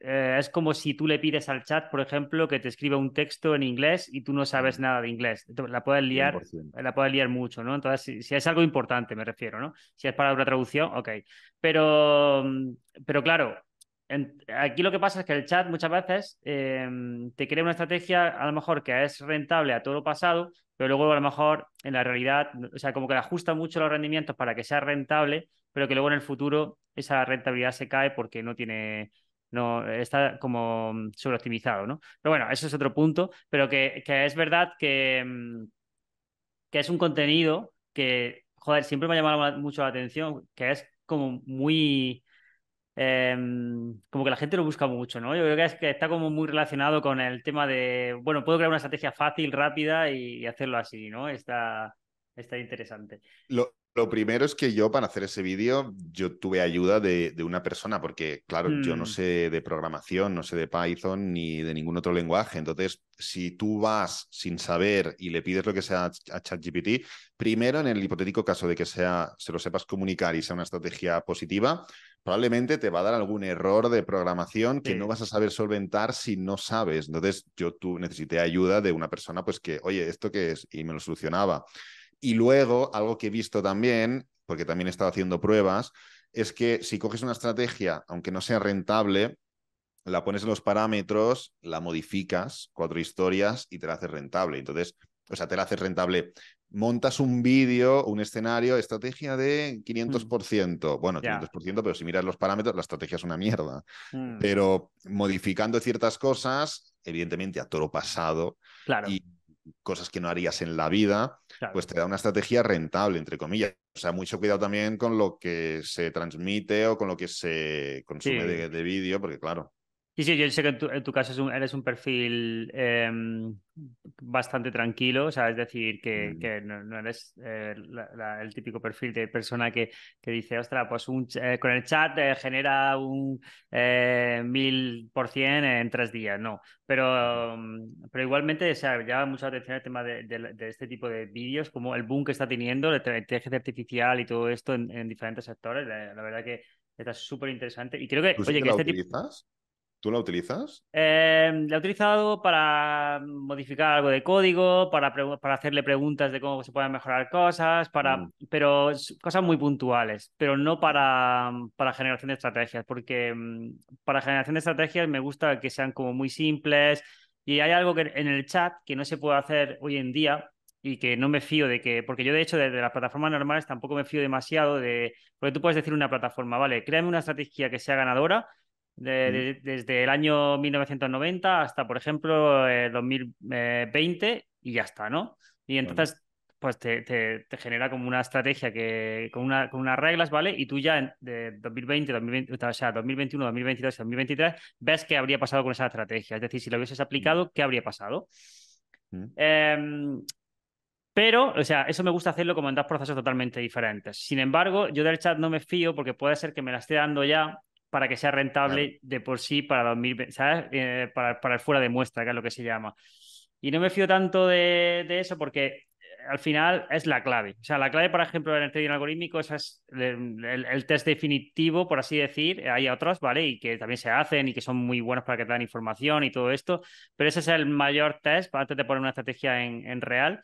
eh, es como si tú le pides al chat, por ejemplo, que te escriba un texto en inglés y tú no sabes nada de inglés. La puedes liar, la puedes liar mucho, ¿no? Entonces, si, es algo importante, me refiero, ¿no? Si es para una traducción, ok. Pero, mm, pero claro, aquí lo que pasa es que el chat muchas veces em, te crea una estrategia a lo mejor que es rentable a todo lo pasado, pero luego a lo mejor en la realidad, o sea, como que le ajusta mucho los rendimientos para que sea rentable, pero que luego en el futuro esa rentabilidad se cae porque no tiene no está como mm, sobreoptimizado, ¿no? Pero bueno, eso es otro punto, pero que, es verdad que, mm, que es un contenido que, joder, siempre me ha llamado mucho la atención, que es como muy... Em, como que la gente lo busca mucho, ¿no? Yo creo que es que está como muy relacionado con el tema de, bueno, puedo crear una estrategia fácil, rápida y, hacerlo así, ¿no? Está, está interesante. Lo, lo primero es que yo para hacer ese vídeo yo tuve ayuda de, una persona porque claro, yo no mm. sé de programación, no sé de Python ni de ningún otro lenguaje. Entonces, si tú vas sin saber y le pides lo que sea a ChatGPT, primero en el hipotético caso de que sea, se lo sepas comunicar y sea una estrategia positiva, probablemente te va a dar algún error de programación que no vas a saber solventar si no sabes. Entonces, yo tú necesité ayuda de una persona pues que, oye, ¿esto qué es? Y me lo solucionaba. Y luego, algo que he visto también, porque también he estado haciendo pruebas, es que si coges una estrategia, aunque no sea rentable, la pones en los parámetros, la modificas, cuatro historias y te la haces rentable. Entonces, o sea, te la haces rentable montas un vídeo, un escenario, estrategia de 500%. Mm. Bueno, 500%, pero si miras los parámetros, la estrategia es una mierda. Mm. Pero modificando ciertas cosas, evidentemente a toro pasado claro. y cosas que no harías en la vida, pues te da una estrategia rentable, entre comillas. O sea, mucho cuidado también con lo que se transmite o con lo que se consume de vídeo, porque claro, Sí, sí, yo sé que en tu, caso eres un perfil em, bastante tranquilo, o sea, es decir, que, mm. no, eres eh, el típico perfil de persona que, que dice, ostras, pues un, eh, con el chat eh, genera un mil por cien en tres días, no. Pero, mm, pero igualmente, o sea, llama mucha atención el tema de, este tipo de vídeos, como el boom que está teniendo, la inteligencia artificial y todo esto en, diferentes sectores. La, verdad que está súper interesante. Y creo que, oye, que este tipo. ¿Tú la utilizas? Eh, la he utilizado para modificar algo de código, para, para hacerle preguntas de cómo se pueden mejorar cosas, para, mm. pero cosas muy puntuales, pero no para, para generación de estrategias, porque mm, para generación de estrategias me gusta que sean como muy simples y hay algo que en el chat que no se puede hacer hoy en día y que no me fío de que, porque yo de hecho desde de las plataformas normales tampoco me fío demasiado de, porque tú puedes decir una plataforma, vale, créame una estrategia que sea ganadora desde el año 1990 hasta, por ejemplo, el 2020 y ya está, ¿no? Y entonces, pues te, te, genera como una estrategia que, con, una, con unas reglas, ¿vale? Y tú ya de 2020, 2020, o sea, 2021, 2022, 2023, ves qué habría pasado con esa estrategia. Es decir, si lo hubieses aplicado, ¿qué habría pasado? Em, pero, o sea, eso me gusta hacerlo como en dos procesos totalmente diferentes. Sin embargo, yo del chat no me fío porque puede ser que me la esté dando ya para que sea rentable de por sí para 2020, ¿sabes? Eh, para, para, el fuera de muestra, que es lo que se llama. Y no me fío tanto de, de, eso porque eh, al final es la clave. O sea, la clave, por ejemplo, en el trading algorítmico es el, el, test definitivo, por así decir. Hay otros, ¿vale? Y que también se hacen y que son muy buenos para que te dan información y todo esto. Pero ese es el mayor test antes de poner una estrategia en, en real.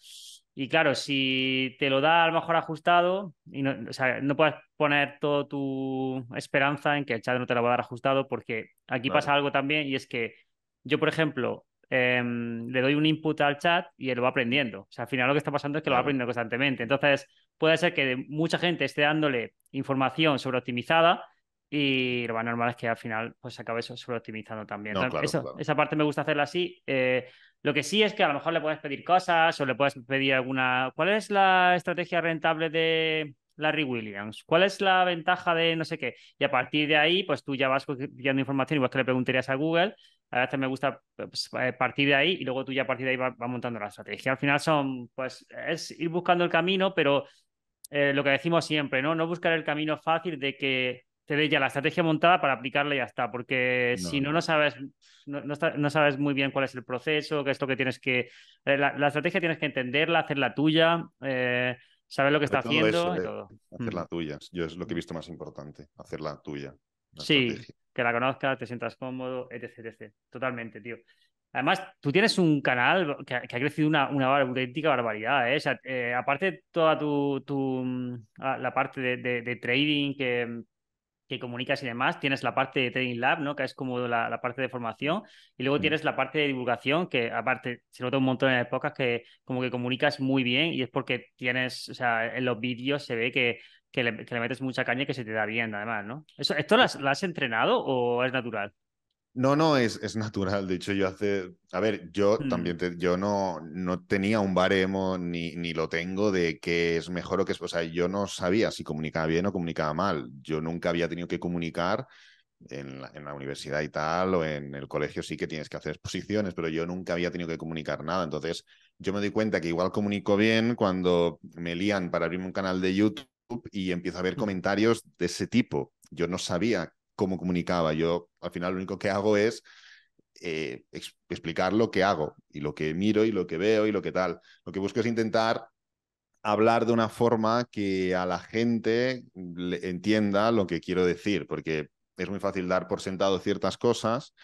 Y claro, si te lo da a lo mejor ajustado, y no, o sea, no puedes poner toda tu esperanza en que el chat no te lo va a dar ajustado, porque aquí pasa algo también, y es que yo, por ejemplo, em, le doy un input al chat y él lo va aprendiendo. O sea, al final lo que está pasando es que lo va aprendiendo constantemente. Entonces, puede ser que mucha gente esté dándole información sobre optimizada y lo más normal es que al final pues acabe sobre optimizando también. Esa parte me gusta hacerla así. Eh, lo que sí es que a lo mejor le puedes pedir cosas o le puedes pedir alguna. ¿Cuál es la estrategia rentable de Larry Williams? ¿Cuál es la ventaja de no sé qué? Y a partir de ahí, pues tú ya vas pidiendo información, igual que le preguntarías a Google. A veces me gusta pues, eh, partir de ahí y luego tú ya a partir de ahí vas, montando la estrategia. Al final son, pues, es ir buscando el camino, pero eh, lo que decimos siempre, ¿no? No buscar el camino fácil de que te dé ya la estrategia montada para aplicarla y ya está, porque si no, no sabes, no, sabes muy bien cuál es el proceso, qué es lo que tienes que... Eh, la, estrategia tienes que entenderla, hacerla tuya, eh, saber lo que está haciendo y todo. Hacerla mm. tuya, yo es lo que he visto más importante, hacerla tuya. Sí, que la conozcas, te sientas cómodo, etc, etc. Totalmente, tío. Además, tú tienes un canal que, ha crecido una, una, auténtica barbaridad, ¿eh? O sea, eh, aparte toda tu, tu mm, ah, la parte de trading que, que comunicas y demás, tienes la parte de Trading Lab, ¿no? Que es como la, parte de formación, y luego mm. tienes la parte de divulgación, que aparte se nota un montón en épocas que como que comunicas muy bien y es porque tienes, o sea, en los vídeos se ve que, que, le, metes mucha caña y que se te da bien, además, ¿no? ¿Eso, ¿Esto lo has entrenado o es natural? No, no, es, es, natural. De hecho, yo hace. A ver, yo mm. también. yo no, no tenía un baremo ni, ni lo tengo de qué es mejor o qué es. O sea, yo no sabía si comunicaba bien o comunicaba mal. Yo nunca había tenido que comunicar en la, en la universidad y tal, o en el colegio sí que tienes que hacer exposiciones, pero yo nunca había tenido que comunicar nada. Entonces, yo me doy cuenta que igual comunico bien cuando me lían para abrirme un canal de YouTube y empiezo a ver mm. comentarios de ese tipo. Yo no sabía cómo comunicaba. Yo al final lo único que hago es eh, explicar lo que hago y lo que miro y lo que veo y lo que tal. Lo que busco es intentar hablar de una forma que a la gente entienda lo que quiero decir, porque es muy fácil dar por sentado ciertas cosas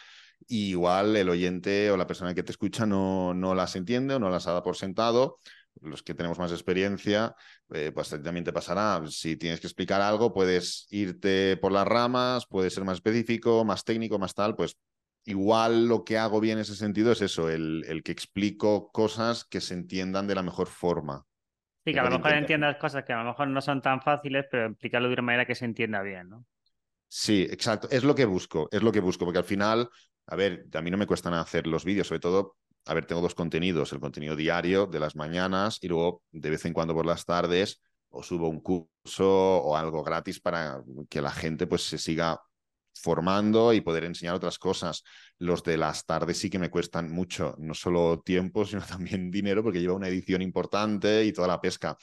y igual el oyente o la persona que te escucha no, no las entiende o no las ha dado por sentado los que tenemos más experiencia, eh, pues también te pasará. Si tienes que explicar algo, puedes irte por las ramas, puedes ser más específico, más técnico, más tal, pues igual lo que hago bien en ese sentido es eso, el, el que explico cosas que se entiendan de la mejor forma. Sí, que a lo mejor entiendas cosas que a lo mejor no son tan fáciles, pero explicarlo de una manera que se entienda bien, ¿no? Sí, exacto. Es lo que busco, es lo que busco, porque al final, a ver, a mí no me cuesta hacer los vídeos, sobre todo, a ver, tengo dos contenidos, el contenido diario de las mañanas y luego de vez en cuando por las tardes o subo un curso o algo gratis para que la gente pues se siga formando y poder enseñar otras cosas. Los de las tardes sí que me cuestan mucho, no solo tiempo, [LAUGHS] sino también dinero, porque lleva una edición importante y toda la pesca.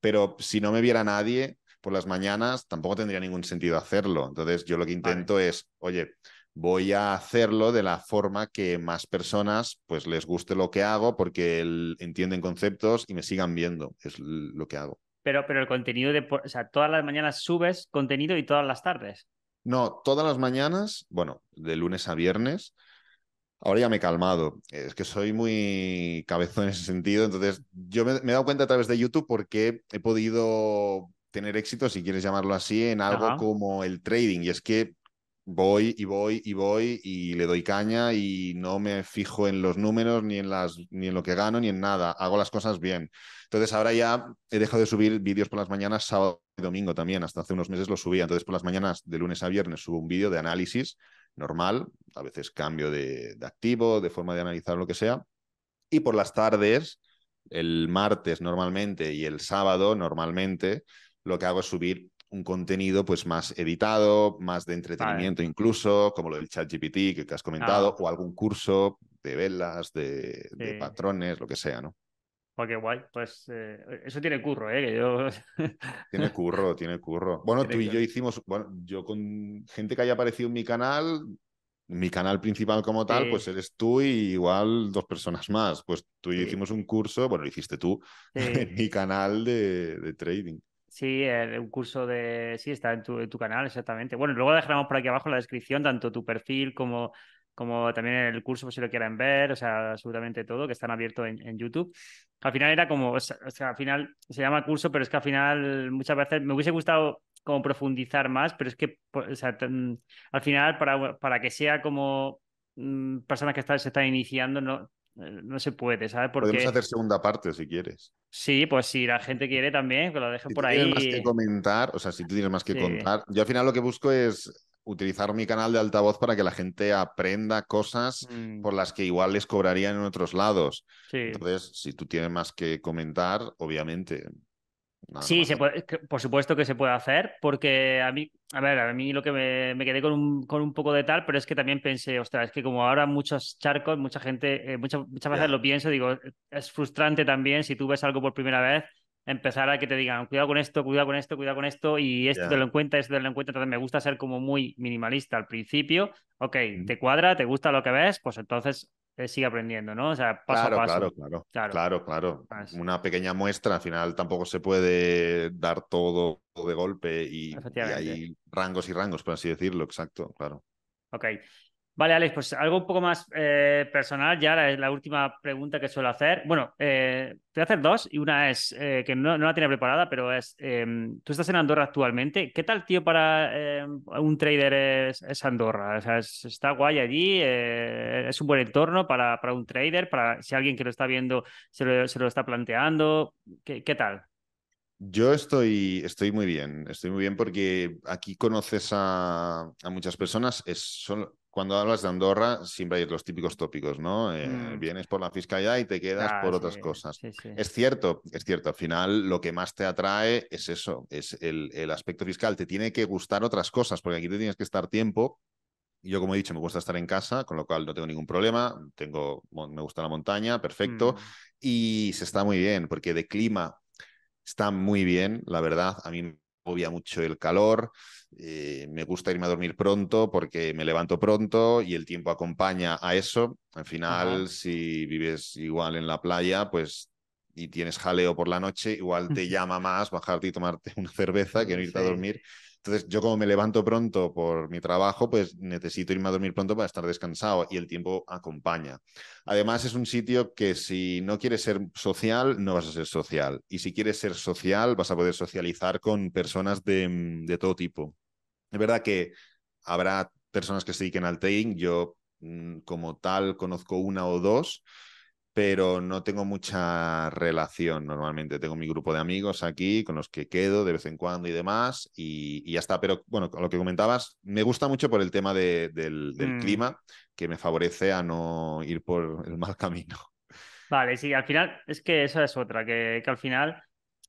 Pero si no me viera nadie por las mañanas, tampoco tendría ningún sentido hacerlo. Entonces, yo lo que intento es, oye, voy a hacerlo de la forma que más personas pues les guste lo que hago porque entienden conceptos y me sigan viendo. Es lo que hago. Pero, pero el contenido de, o sea, todas las mañanas subes contenido y todas las tardes. No, todas las mañanas, bueno, de lunes a viernes. Ahora ya me he calmado. Es que soy muy cabezón en ese sentido. Entonces, yo me, he dado cuenta a través de YouTube porque he podido tener éxito, si quieres llamarlo así, en algo como el trading. Y es que voy y voy y voy y le doy caña y no me fijo en los números ni en las ni en lo que gano ni en nada hago las cosas bien entonces ahora ya he dejado de subir vídeos por las mañanas sábado domingo también, hasta hace unos meses lo subía. Entonces, por las mañanas, de lunes a viernes, subo un vídeo de análisis normal, a veces cambio de, activo, de forma de analizar lo que sea. Y por las tardes, el martes normalmente y el sábado normalmente, lo que hago es subir un contenido pues más editado, más de entretenimiento incluso, como lo del chat GPT que, has comentado, ah. o algún curso de velas, de, de patrones, lo que sea, ¿no? Porque guay, pues eh, eso tiene curro, ¿eh? Que yo... [LAUGHS] tiene curro, tiene curro. Bueno, tú y yo hicimos, bueno, yo con gente que haya aparecido en mi canal, mi canal principal como tal, pues eres tú y igual dos personas más. Pues tú y yo hicimos un curso, bueno, lo hiciste tú, [LAUGHS] en mi canal de, trading. Sí, un curso de... Sí, está en tu, en tu canal, exactamente. Bueno, luego dejaremos por aquí abajo en la descripción tanto tu perfil como como también el curso, pues, si lo quieren ver, o sea, absolutamente todo, que están abiertos en, YouTube. Al final era como, o sea, al final se llama curso, pero es que al final muchas veces me hubiese gustado como profundizar más, pero es que, o sea, al final para, para que sea como mm, personas que se están iniciando, no, eh, no se puede, ¿sabes? Porque... Podemos hacer segunda parte si quieres. Sí, pues si la gente quiere también, que lo dejen por ahí. Tienes más que comentar, o sea, si tú tienes más que contar. Yo al final lo que busco es utilizar mi canal de altavoz para que la gente aprenda cosas mm. por las que igual les cobrarían en otros lados. Entonces, si tú tienes más que comentar, obviamente. Sí, se puede, por supuesto que se puede hacer, porque a mí, a ver, a mí lo que me, quedé con un, con un, poco de tal, pero es que también pensé, ostras, es que como ahora muchos charcos, mucha gente, eh, muchas, muchas veces lo pienso, digo, es frustrante también si tú ves algo por primera vez empezar a que te digan, cuidado con esto, cuidado con esto, cuidado con esto, y esto te lo encuentra, esto te lo encuentra. Entonces me gusta ser como muy minimalista al principio. Ok, te cuadra, te gusta lo que ves, pues entonces sigue aprendiendo, ¿no? O sea, paso claro, a paso. Claro, claro, claro, claro, Una pequeña muestra, al final tampoco se puede dar todo de golpe y, y hay rangos y rangos, por así decirlo, exacto, claro. Ok. Vale, Alex, pues algo un poco más eh, personal, ya la, la, última pregunta que suelo hacer. Bueno, eh, te voy a hacer dos y una es eh, que no, la tenía preparada, pero es, em, tú estás en Andorra actualmente. ¿Qué tal, tío, para em, un trader es, Andorra? O sea, está guay allí, es un buen entorno para, para, un trader, para si alguien que lo está viendo se lo, se lo está planteando. ¿Qué, qué tal? Yo estoy, estoy muy bien, estoy muy bien porque aquí conoces a, a muchas personas, es, cuando hablas de Andorra siempre hay los típicos tópicos, ¿no? Eh, mm. Vienes por la fiscalidad y te quedas por otras cosas. Es cierto, es cierto, al final lo que más te atrae es eso, es el, el, aspecto fiscal. Te tiene que gustar otras cosas, porque aquí te tienes que estar tiempo. Yo, como he dicho, me gusta estar en casa, con lo cual no tengo ningún problema. Tengo, me gusta la montaña, perfecto. Mm. Y se está muy bien, porque de clima está muy bien, la verdad. A mí me obvia mucho el calor. Eh, me gusta irme a dormir pronto porque me levanto pronto y el tiempo acompaña a eso. Al final, si vives igual en la playa, pues y tienes jaleo por la noche, igual te llama más bajarte y tomarte [LAUGHS] una cerveza que no irte a dormir. Entonces, yo como me levanto pronto por mi trabajo, pues necesito irme a dormir pronto para estar descansado y el tiempo acompaña. Además, es un sitio que si no quieres ser social, no vas a ser social. Y si quieres ser social, vas a poder socializar con personas de, de todo tipo. Es verdad que habrá personas que se dediquen al trading. Yo, mm, como tal, conozco una o dos. Pero no tengo mucha relación normalmente. Tengo mi grupo de amigos aquí con los que quedo de vez en cuando y demás, y, ya está. Pero bueno, con lo que comentabas, me gusta mucho por el tema del, Mm. clima, que me favorece a no ir por el mal camino. Vale, sí, al final es que esa es otra, que, que al final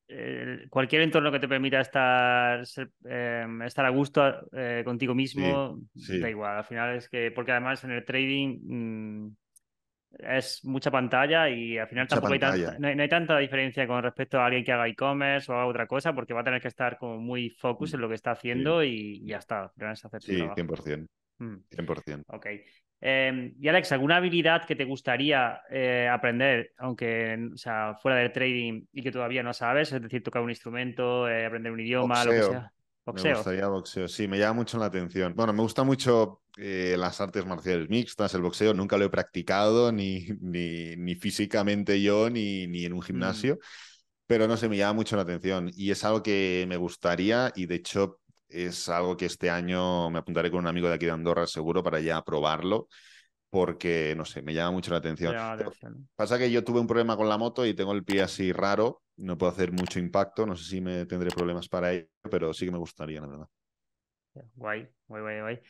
eh, cualquier entorno que te permita estar, ser- eh, estar a gusto eh, contigo mismo, sí. da igual, al final es que, porque además en el trading mm, es mucha pantalla y al final Mucha tampoco hay, tan- no hay, no hay tanta diferencia con respecto a alguien que haga e-commerce o haga otra cosa, porque va a tener que estar como muy focus en lo que está haciendo y, y ya está, es hacer Sí, trabajo. 100%. Mm. 100%. Ok. Eh, y Alex, ¿alguna habilidad que te gustaría eh, aprender, aunque o sea, fuera del trading y que todavía no sabes? Es decir, tocar un instrumento, eh, aprender un idioma, lo que Boxeo. Me gustaría boxeo, sí, me llama mucho la atención. Bueno, me gusta mucho eh, las artes marciales mixtas, el boxeo, nunca lo he practicado ni, [LAUGHS] ni, ni físicamente yo ni, ni en un gimnasio, pero no sé, me llama mucho la atención y es algo que me gustaría y de hecho es algo que este año me apuntaré con un amigo de aquí de Andorra seguro para ya probarlo porque, no sé, me llama mucho la Te atención. la atención. Pasa que yo tuve un problema con la moto y tengo el pie así raro, no puedo hacer mucho impacto, no sé si me tendré problemas para ello, pero sí que me gustaría, la verdad. Guay, guay, guay, guay.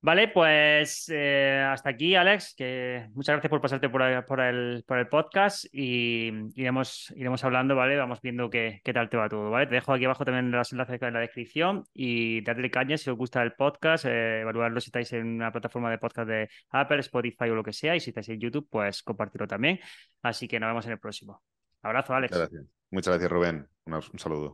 Vale, pues eh, hasta aquí, Alex, que muchas gracias por pasarte por el, por el, podcast y iremos, iremos hablando, ¿vale? Vamos viendo qué, qué tal te va todo, ¿vale? Te dejo aquí abajo también los enlaces en la descripción y dadle caña si os gusta el podcast, eh, evaluarlo si estáis en una plataforma de podcast de Apple, Spotify o lo que sea y si estáis en YouTube, pues compartirlo también. Así que nos vemos en el próximo. Abrazo, Alex. Muchas gracias. Muchas gracias, Rubén. Un saludo.